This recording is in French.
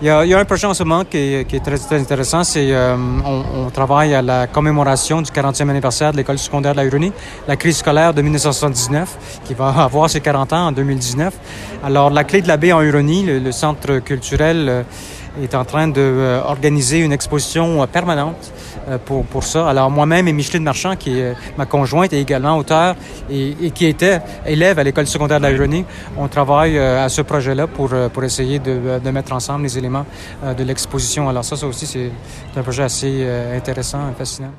Il y, a, il y, a, un projet en ce moment qui est, qui est très, très, intéressant. C'est euh, on, on, travaille à la commémoration du 40e anniversaire de l'école secondaire de la Huronie, la crise scolaire de 1979, qui va avoir ses 40 ans en 2019. Alors, la clé de la baie en Huronie, le, centre culturel, euh, est en train d'organiser une exposition permanente pour, pour ça. Alors moi-même et Micheline Marchand, qui est ma conjointe et également auteur et, et qui était élève à l'école secondaire de la Huronie, on travaille à ce projet-là pour, pour essayer de, de, mettre ensemble les éléments de l'exposition. Alors ça, ça aussi, c'est un projet assez intéressant et fascinant.